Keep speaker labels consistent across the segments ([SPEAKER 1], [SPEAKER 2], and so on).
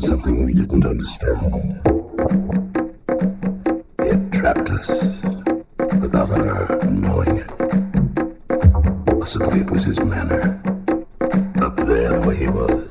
[SPEAKER 1] something we didn't understand. It trapped us without our knowing it. Possibly it was his manner up there where he was.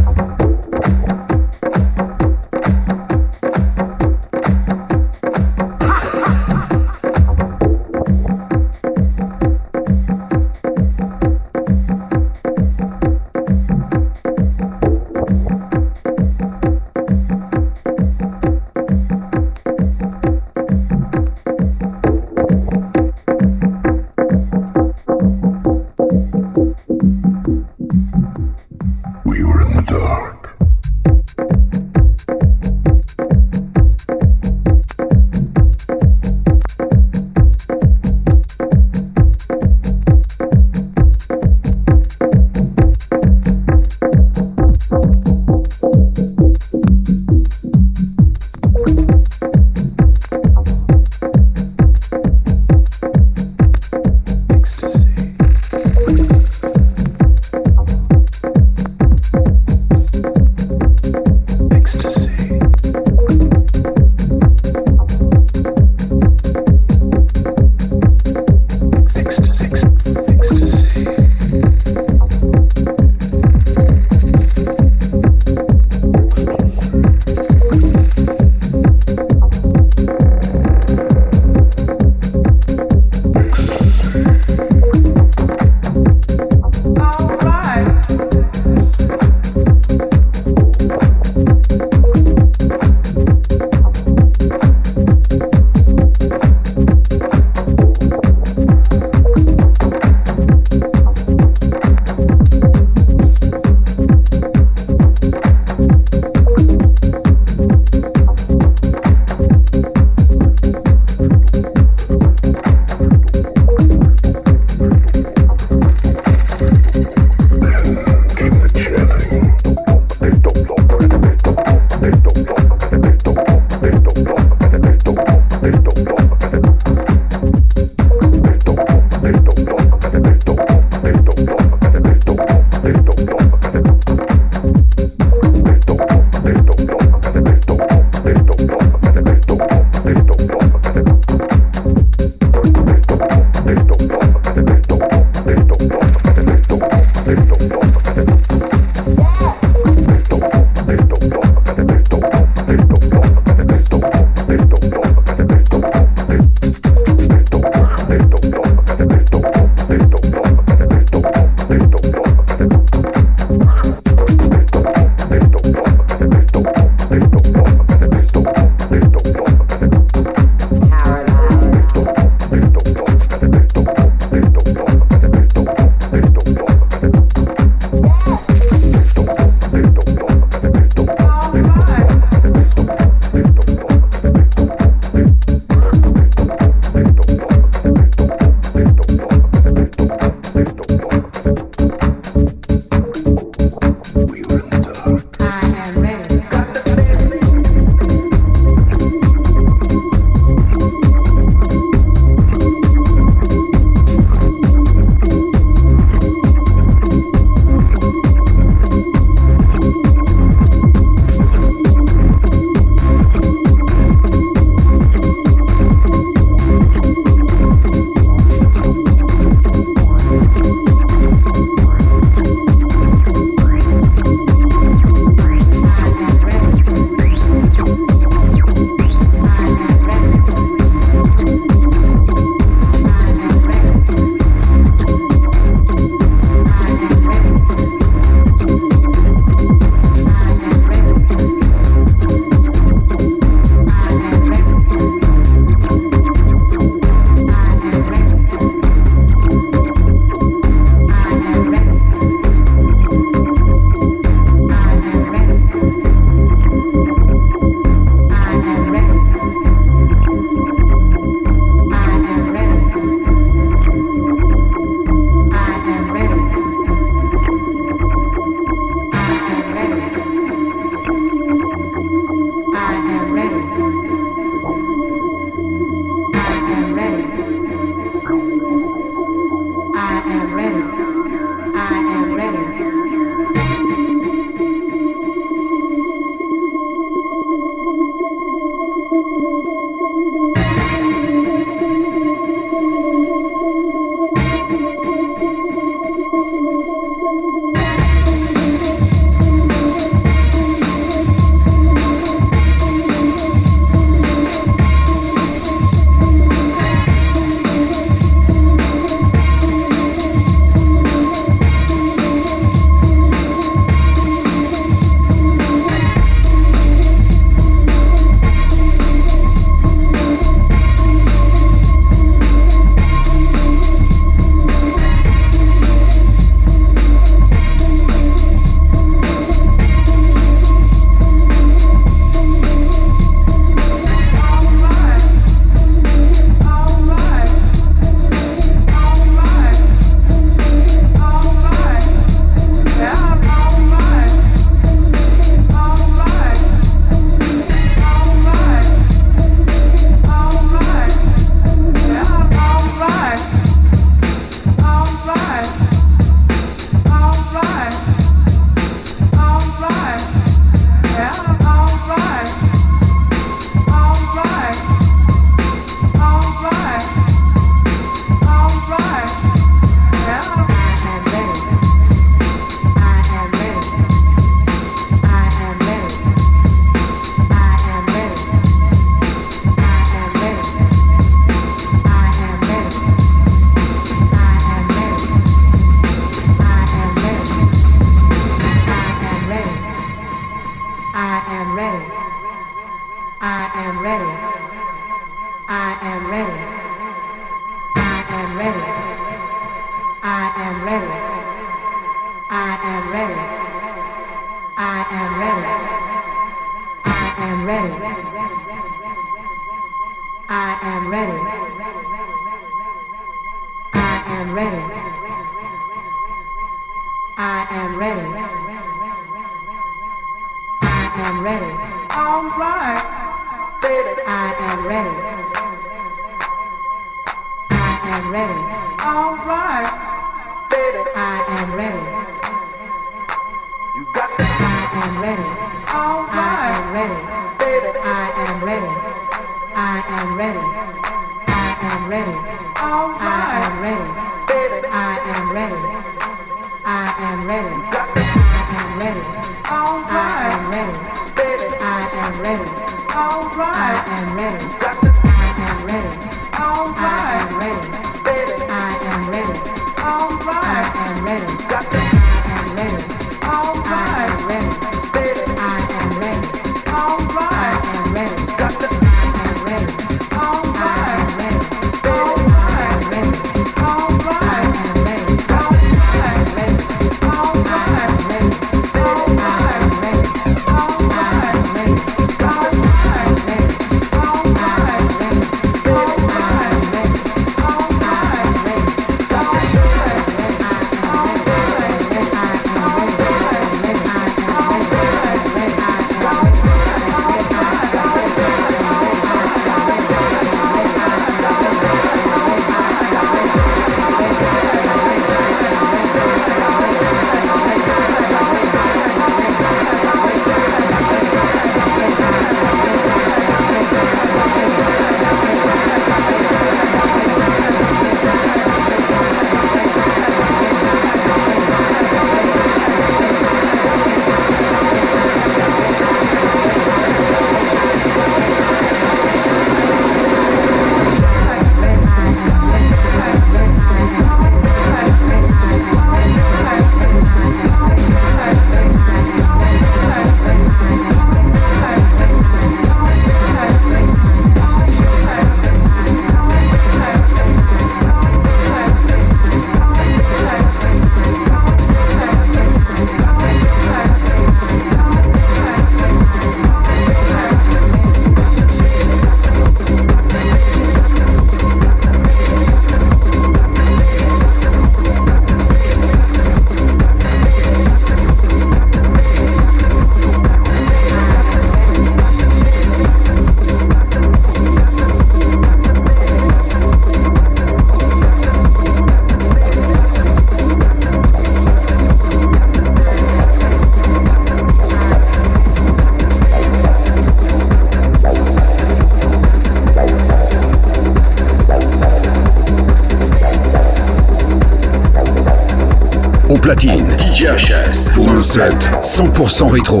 [SPEAKER 2] Platine. DJ HS pour un set 100% rétro.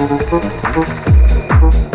[SPEAKER 2] Uh-huh.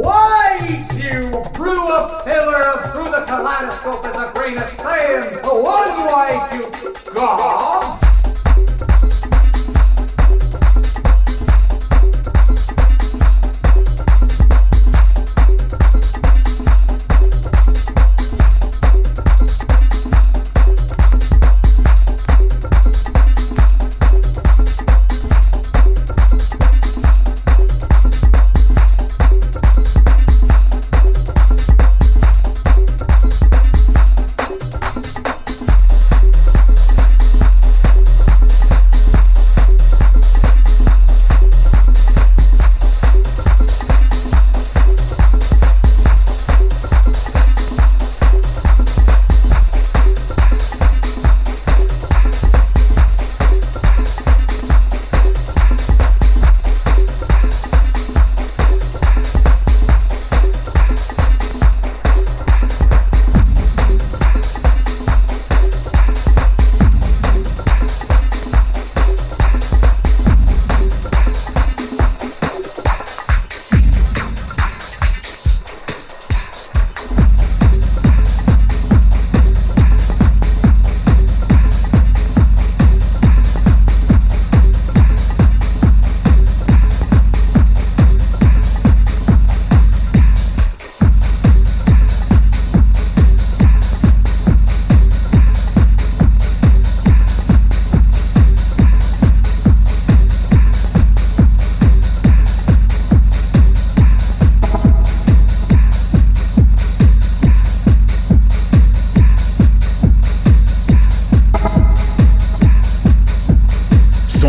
[SPEAKER 3] Why Twice you brew a pillar through the kaleidoscope as a grain of sand. One why white you gods.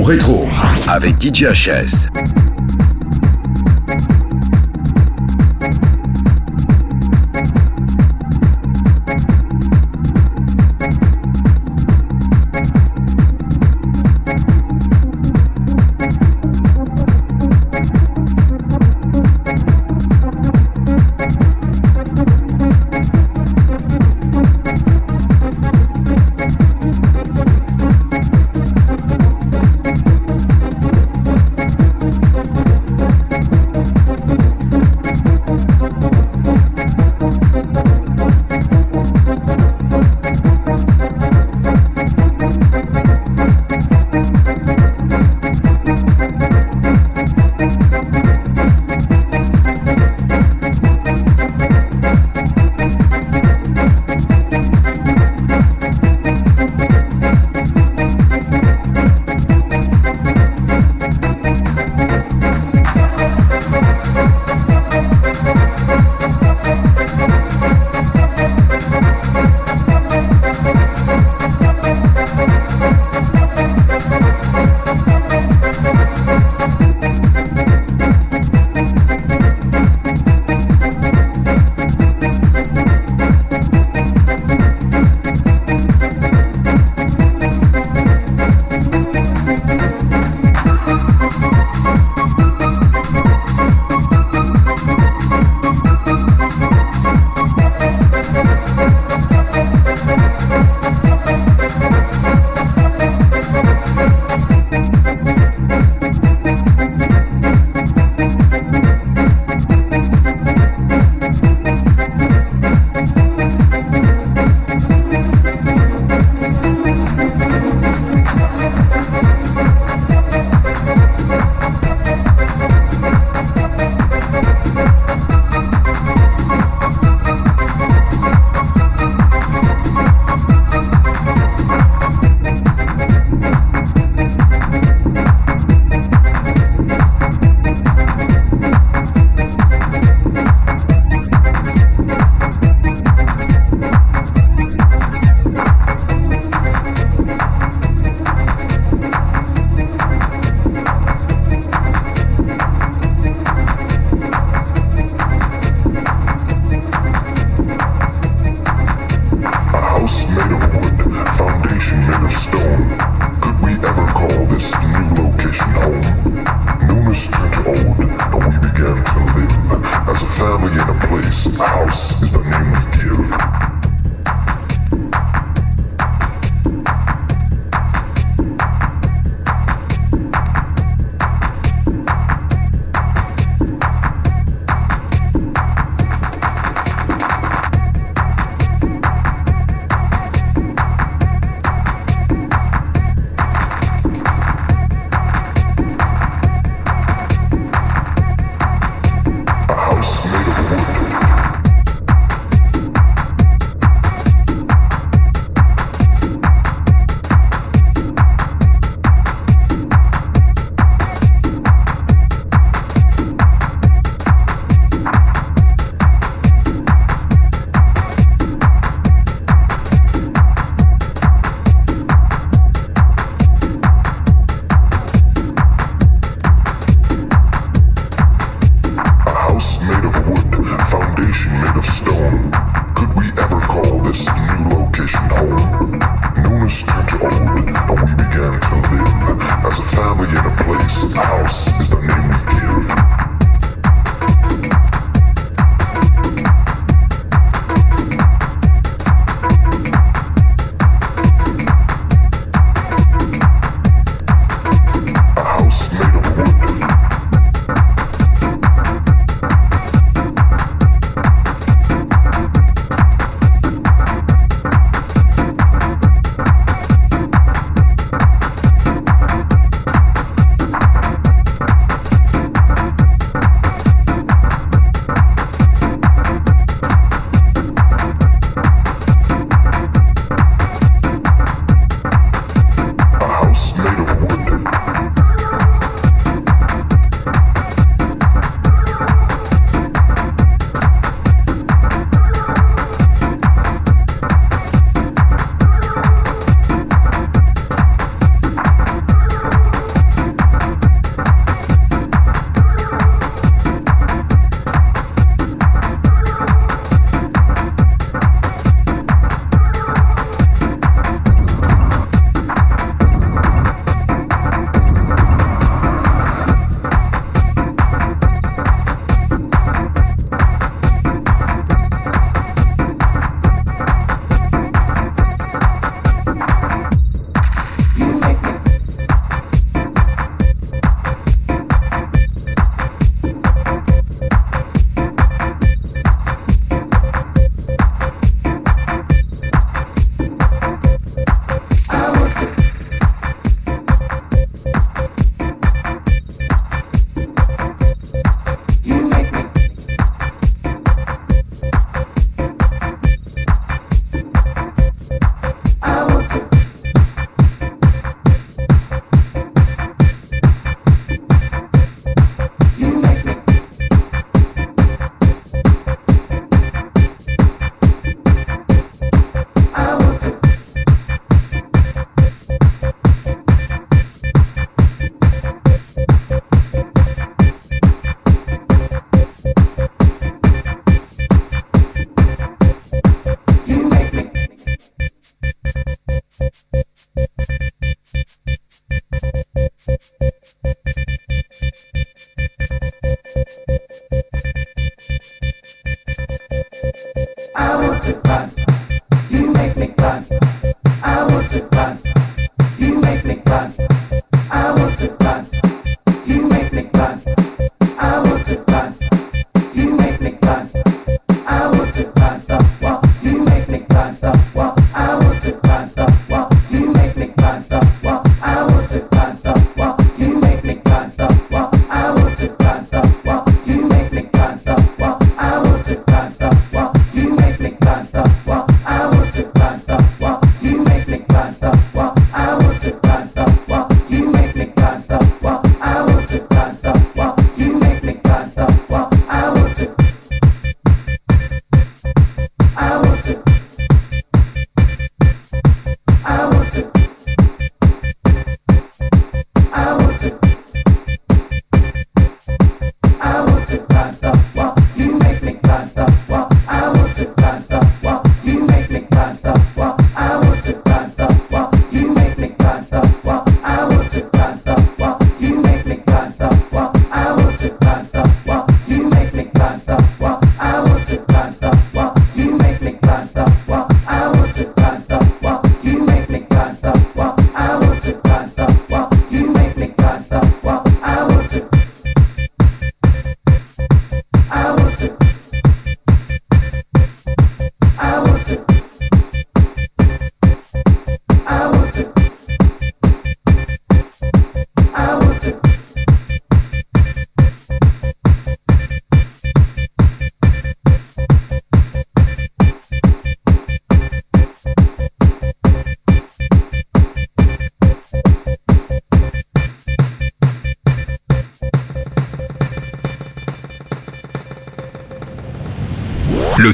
[SPEAKER 2] Rétro avec DJ HS.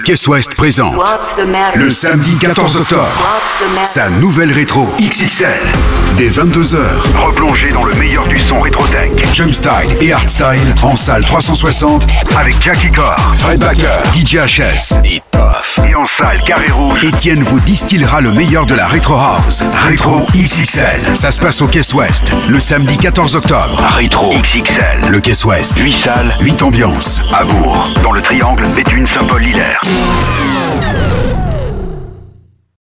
[SPEAKER 2] Caisse Ouest présente. Le samedi 14 octobre sa nouvelle rétro XXL. Dès 22h, replongez dans le meilleur du son rétro-tech, Jumpstyle et Hardstyle en salle 360 avec Jackie Core, Fred Baker, DJ HS et Toff.
[SPEAKER 4] Et en salle Carré
[SPEAKER 2] Rouge, Étienne vous distillera le meilleur de la Retro House. Rétro XXL. Ça se passe au Caisse Ouest le samedi 14 octobre. Rétro XXL. Le Caisse Ouest. 8 salles, 8 ambiances. À Bourg, dans le triangle Béthune Saint-Paul-Hilaire.